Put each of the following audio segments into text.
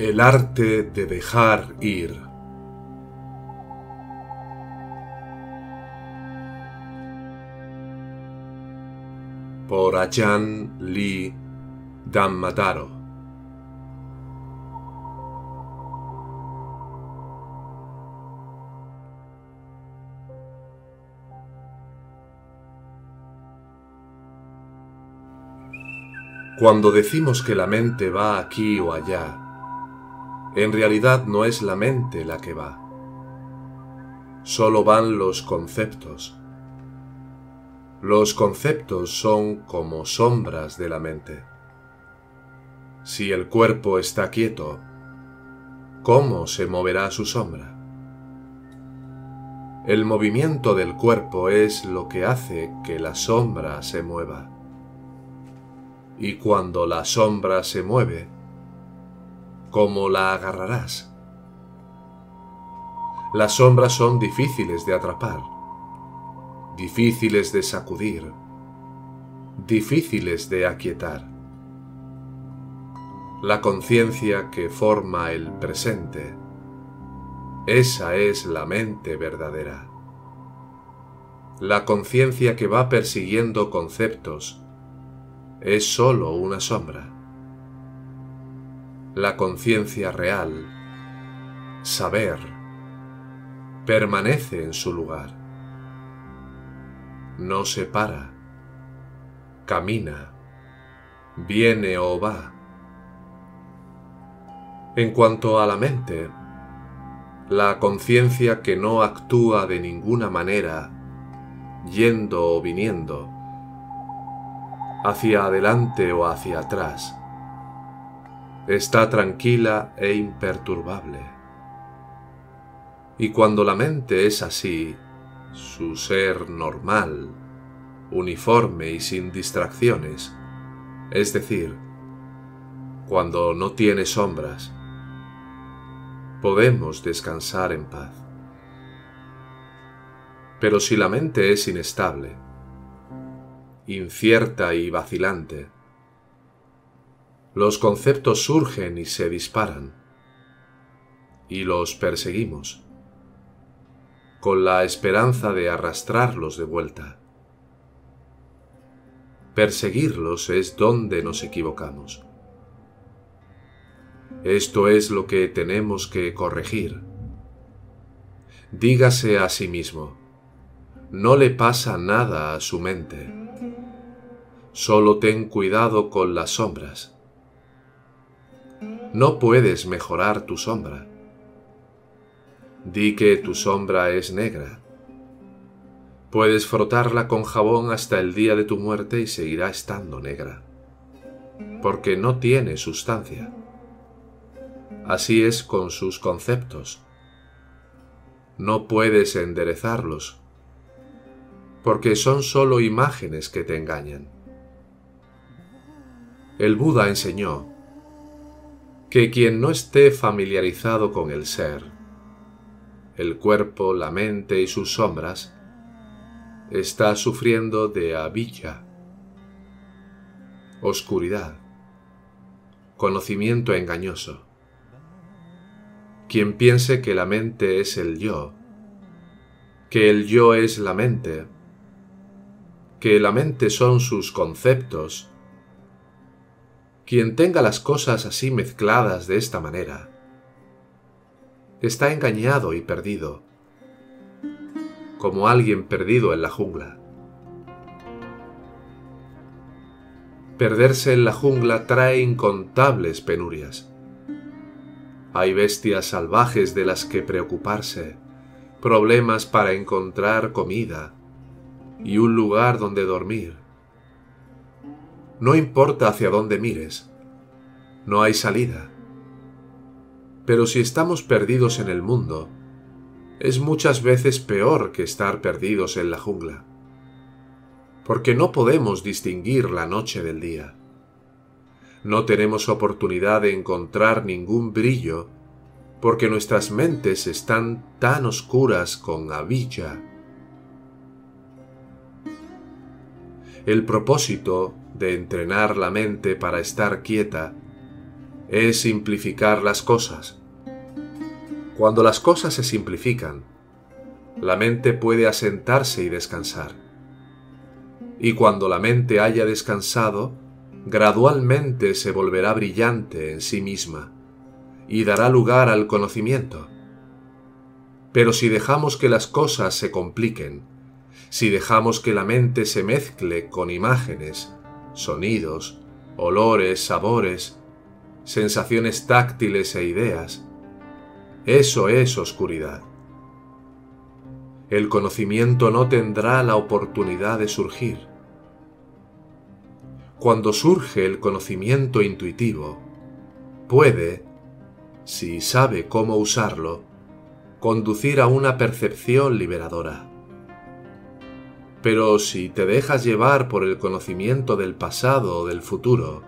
El arte de dejar ir. Por Ayan Lee. Cuando decimos que la mente va aquí o allá, en realidad no es la mente la que va. Solo van los conceptos. Los conceptos son como sombras de la mente. Si el cuerpo está quieto, ¿cómo se moverá su sombra? El movimiento del cuerpo es lo que hace que la sombra se mueva y cuando la sombra se mueve, ¿cómo la agarrarás? Las sombras son difíciles de atrapar, difíciles de sacudir, difíciles de aquietar. La conciencia que forma el presente, esa es la mente verdadera. La conciencia que va persiguiendo conceptos es sólo una sombra. La conciencia real, saber, permanece en su lugar. No se para, camina, viene o va. En cuanto a la mente, la conciencia que no actúa de ninguna manera, yendo o viniendo, hacia adelante o hacia atrás. Está tranquila e imperturbable. Y cuando la mente es así, su ser normal, uniforme y sin distracciones, es decir, cuando no tiene sombras, podemos descansar en paz. Pero si la mente es inestable, incierta y vacilante. Los conceptos surgen y se disparan, y los perseguimos, con la esperanza de arrastrarlos de vuelta. Perseguirlos es donde nos equivocamos. Esto es lo que tenemos que corregir. Dígase a sí mismo, no le pasa nada a su mente Solo ten cuidado con las sombras. No puedes mejorar tu sombra. Di que tu sombra es negra. Puedes frotarla con jabón hasta el día de tu muerte y seguirá estando negra, porque no tiene sustancia. Así es con sus conceptos. No puedes enderezarlos, porque son sólo imágenes que te engañan el Buda enseñó que quien no esté familiarizado con el ser, el cuerpo, la mente y sus sombras, está sufriendo de avijja, oscuridad, conocimiento engañoso. Quien piense que la mente es el yo, que el yo es la mente, que la mente son sus conceptos, quien tenga las cosas así mezcladas de esta manera, está engañado y perdido, como alguien perdido en la jungla. Perderse en la jungla trae incontables penurias. Hay bestias salvajes de las que preocuparse, problemas para encontrar comida y un lugar donde dormir no importa hacia dónde mires, no hay salida. Pero si estamos perdidos en el mundo, es muchas veces peor que estar perdidos en la jungla, porque no podemos distinguir la noche del día. No tenemos oportunidad de encontrar ningún brillo, porque nuestras mentes están tan oscuras con avilla. El propósito de entrenar la mente para estar quieta es simplificar las cosas. Cuando las cosas se simplifican, la mente puede asentarse y descansar. Y cuando la mente haya descansado, gradualmente se volverá brillante en sí misma y dará lugar al conocimiento. Pero si dejamos que las cosas se compliquen, si dejamos que la mente se mezcle con imágenes, sonidos, olores, sabores, sensaciones táctiles e ideas, eso es oscuridad. El conocimiento no tendrá la oportunidad de surgir. Cuando surge el conocimiento intuitivo, puede, si sabe cómo usarlo, conducir a una percepción liberadora. Pero si te dejas llevar por el conocimiento del pasado o del futuro,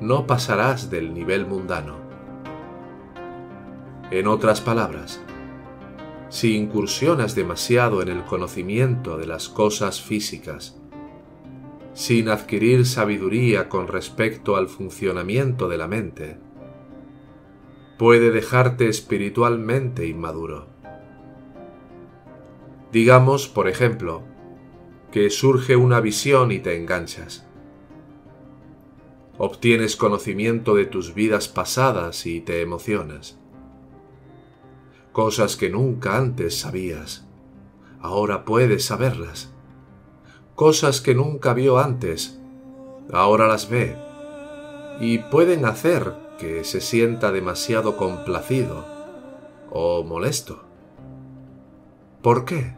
no pasarás del nivel mundano. En otras palabras, si incursionas demasiado en el conocimiento de las cosas físicas, sin adquirir sabiduría con respecto al funcionamiento de la mente, puede dejarte espiritualmente inmaduro. Digamos, por ejemplo, que surge una visión y te enganchas. Obtienes conocimiento de tus vidas pasadas y te emocionas. Cosas que nunca antes sabías, ahora puedes saberlas. Cosas que nunca vio antes, ahora las ve. Y pueden hacer que se sienta demasiado complacido o molesto. ¿Por qué?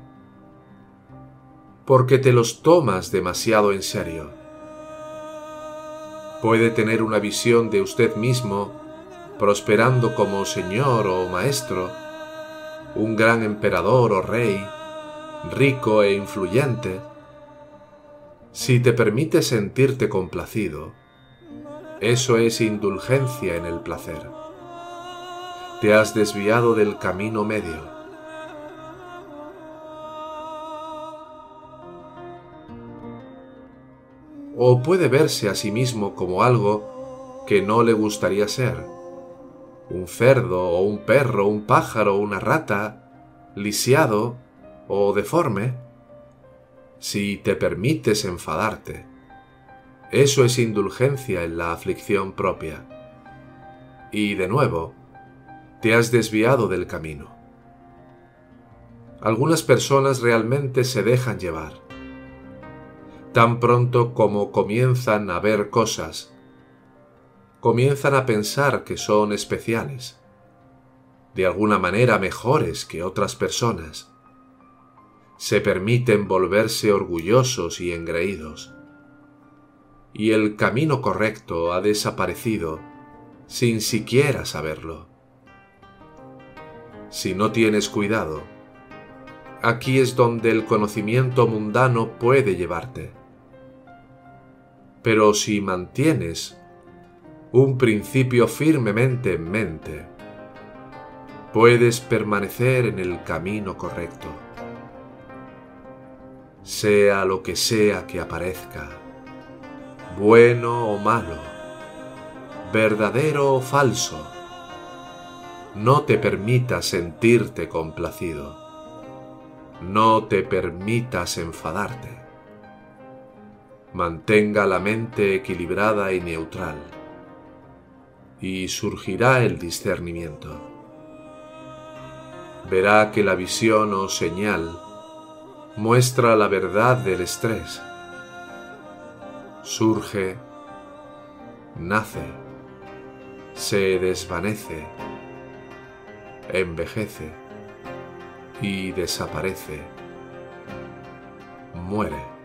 Porque te los tomas demasiado en serio. Puede tener una visión de usted mismo prosperando como señor o maestro, un gran emperador o rey, rico e influyente. Si te permite sentirte complacido, eso es indulgencia en el placer. Te has desviado del camino medio. O puede verse a sí mismo como algo que no le gustaría ser. Un cerdo o un perro, un pájaro, una rata, lisiado o deforme. Si te permites enfadarte, eso es indulgencia en la aflicción propia. Y de nuevo, te has desviado del camino. Algunas personas realmente se dejan llevar. Tan pronto como comienzan a ver cosas, comienzan a pensar que son especiales, de alguna manera mejores que otras personas. Se permiten volverse orgullosos y engreídos y el camino correcto ha desaparecido sin siquiera saberlo. Si no tienes cuidado, aquí es donde el conocimiento mundano puede llevarte. Pero si mantienes un principio firmemente en mente, puedes permanecer en el camino correcto. Sea lo que sea que aparezca, bueno o malo, verdadero o falso, no te permitas sentirte complacido, no te permitas enfadarte. Mantenga la mente equilibrada y neutral, y surgirá el discernimiento. Verá que la visión o señal muestra la verdad del estrés surge, nace, se desvanece, envejece y desaparece, muere.